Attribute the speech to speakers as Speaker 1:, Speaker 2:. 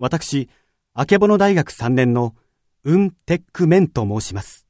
Speaker 1: 私、あけぼの大学3年のウン・テック・メンと申します。